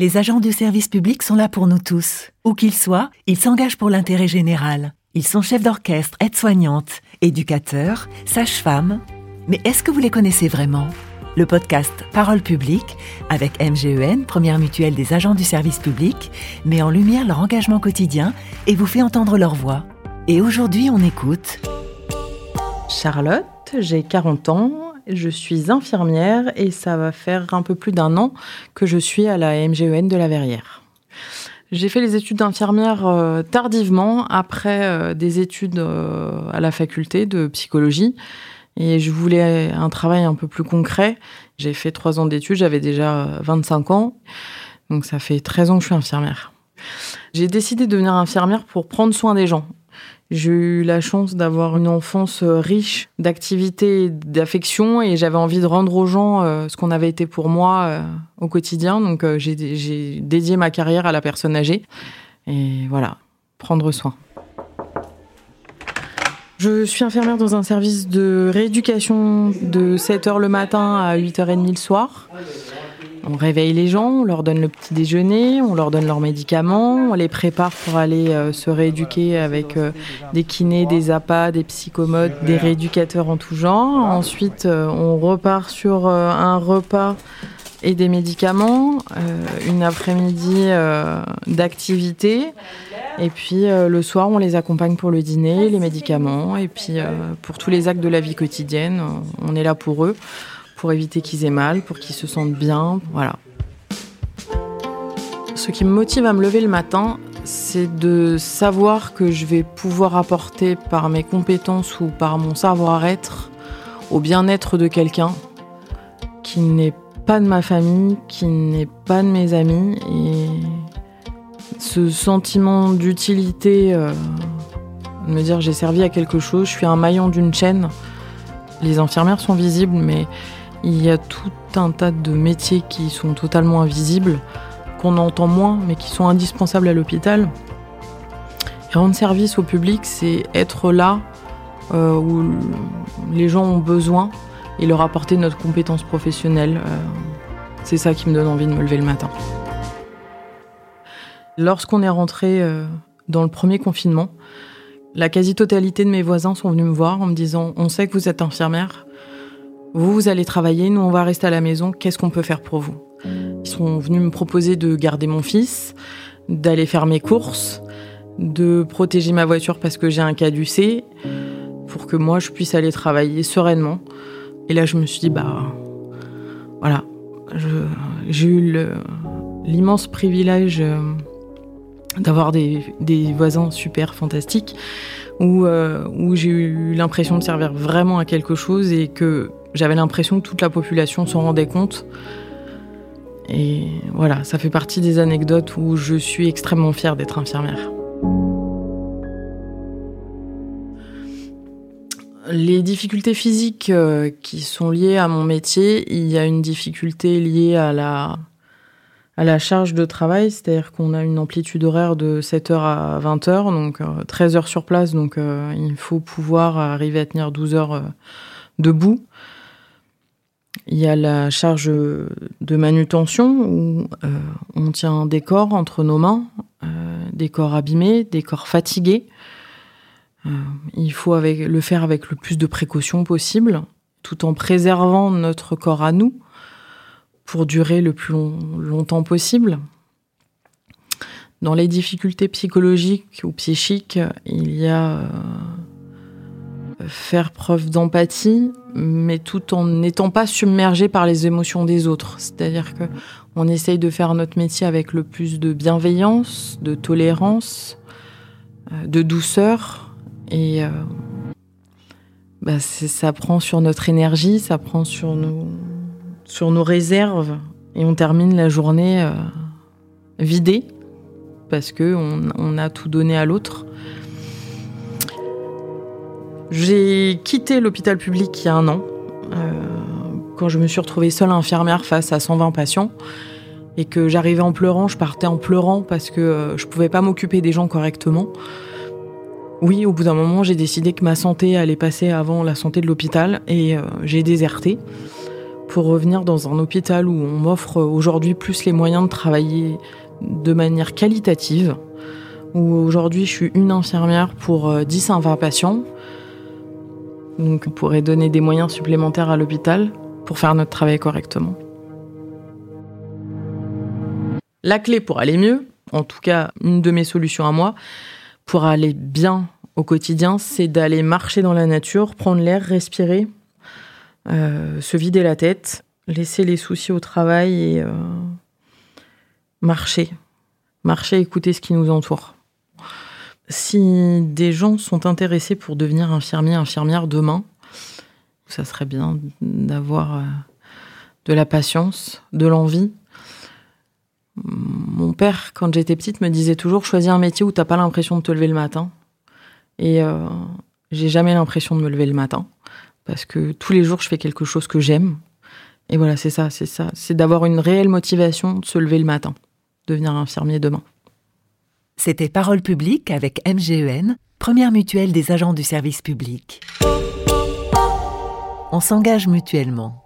Les agents du service public sont là pour nous tous. Où qu'ils soient, ils s'engagent pour l'intérêt général. Ils sont chefs d'orchestre, aides-soignantes, éducateurs, sages-femmes. Mais est-ce que vous les connaissez vraiment? Le podcast Parole publique, avec MGEN, première mutuelle des agents du service public, met en lumière leur engagement quotidien et vous fait entendre leur voix. Et aujourd'hui, on écoute Charlotte, j'ai 40 ans je suis infirmière et ça va faire un peu plus d'un an que je suis à la MGEN de la Verrière. J'ai fait les études d'infirmière euh, tardivement, après euh, des études euh, à la faculté de psychologie. Et je voulais un travail un peu plus concret. J'ai fait trois ans d'études, j'avais déjà 25 ans. Donc ça fait 13 ans que je suis infirmière. J'ai décidé de devenir infirmière pour prendre soin des gens. J'ai eu la chance d'avoir une enfance euh, riche d'activités et d'affection et j'avais envie de rendre aux gens euh, ce qu'on avait été pour moi euh, au quotidien. Donc j'ai dédié ma carrière à la personne âgée. Et voilà, prendre soin. Je suis infirmière dans un service de rééducation de 7h le matin à 8h30 le soir. On réveille les gens, on leur donne le petit déjeuner, on leur donne leurs médicaments, on les prépare pour aller euh, se rééduquer avec euh, des kinés, des appâts, des psychomodes, des rééducateurs en tout genre. Ensuite, euh, on repart sur un repas et des médicaments, une après-midi d'activité. Et puis le soir, on les accompagne pour le dîner, les médicaments. Et puis pour tous les actes de la vie quotidienne, on est là pour eux pour éviter qu'ils aient mal, pour qu'ils se sentent bien, voilà. Ce qui me motive à me lever le matin, c'est de savoir que je vais pouvoir apporter par mes compétences ou par mon savoir-être au bien-être de quelqu'un qui n'est pas de ma famille, qui n'est pas de mes amis. Et ce sentiment d'utilité, euh, de me dire j'ai servi à quelque chose, je suis un maillon d'une chaîne. Les infirmières sont visibles, mais il y a tout un tas de métiers qui sont totalement invisibles, qu'on entend moins, mais qui sont indispensables à l'hôpital. Rendre service au public, c'est être là euh, où les gens ont besoin et leur apporter notre compétence professionnelle. Euh, c'est ça qui me donne envie de me lever le matin. Lorsqu'on est rentré euh, dans le premier confinement, la quasi-totalité de mes voisins sont venus me voir en me disant On sait que vous êtes infirmière, vous, vous allez travailler, nous, on va rester à la maison, qu'est-ce qu'on peut faire pour vous? Ils sont venus me proposer de garder mon fils, d'aller faire mes courses, de protéger ma voiture parce que j'ai un caducé, pour que moi, je puisse aller travailler sereinement. Et là, je me suis dit, bah, voilà, j'ai eu l'immense privilège euh, d'avoir des, voisins super fantastiques où, euh, où j'ai eu l'impression de servir vraiment à quelque chose et que j'avais l'impression que toute la population s'en rendait compte. Et voilà, ça fait partie des anecdotes où je suis extrêmement fière d'être infirmière. Les difficultés physiques euh, qui sont liées à mon métier, il y a une difficulté liée à la, à la charge de travail, c'est-à-dire qu'on a une amplitude horaire de 7h à 20h, donc 13 euh, heures sur place, donc euh, il faut pouvoir arriver à tenir 12 heures debout. Il y a la charge de manutention où euh, on tient des corps entre nos mains, euh, des corps abîmés, des corps fatigués. Euh, il faut le faire avec le plus de précautions possible, tout en préservant notre corps à nous pour durer le plus longtemps possible. Dans les difficultés psychologiques ou psychiques, il y a faire preuve d'empathie, mais tout en n'étant pas submergé par les émotions des autres. C'est-à-dire que on essaye de faire notre métier avec le plus de bienveillance, de tolérance, euh, de douceur, et euh, bah, ça prend sur notre énergie, ça prend sur nos, sur nos réserves, et on termine la journée euh, vidée parce que on a tout donné à l'autre. J'ai quitté l'hôpital public il y a un an, euh, quand je me suis retrouvée seule infirmière face à 120 patients et que j'arrivais en pleurant, je partais en pleurant parce que euh, je pouvais pas m'occuper des gens correctement. Oui, au bout d'un moment, j'ai décidé que ma santé allait passer avant la santé de l'hôpital et euh, j'ai déserté pour revenir dans un hôpital où on m'offre aujourd'hui plus les moyens de travailler de manière qualitative, où aujourd'hui je suis une infirmière pour 10 à 20 patients. Donc on pourrait donner des moyens supplémentaires à l'hôpital pour faire notre travail correctement. La clé pour aller mieux, en tout cas une de mes solutions à moi, pour aller bien au quotidien, c'est d'aller marcher dans la nature, prendre l'air, respirer, euh, se vider la tête, laisser les soucis au travail et euh, marcher. Marcher, écouter ce qui nous entoure. Si des gens sont intéressés pour devenir infirmier, infirmière demain, ça serait bien d'avoir euh, de la patience, de l'envie. Mon père, quand j'étais petite, me disait toujours choisis un métier où t'as pas l'impression de te lever le matin. Et euh, j'ai jamais l'impression de me lever le matin parce que tous les jours je fais quelque chose que j'aime. Et voilà, c'est ça, c'est ça, c'est d'avoir une réelle motivation de se lever le matin, devenir infirmier demain. C'était Parole publique avec MGEN, première mutuelle des agents du service public. On s'engage mutuellement.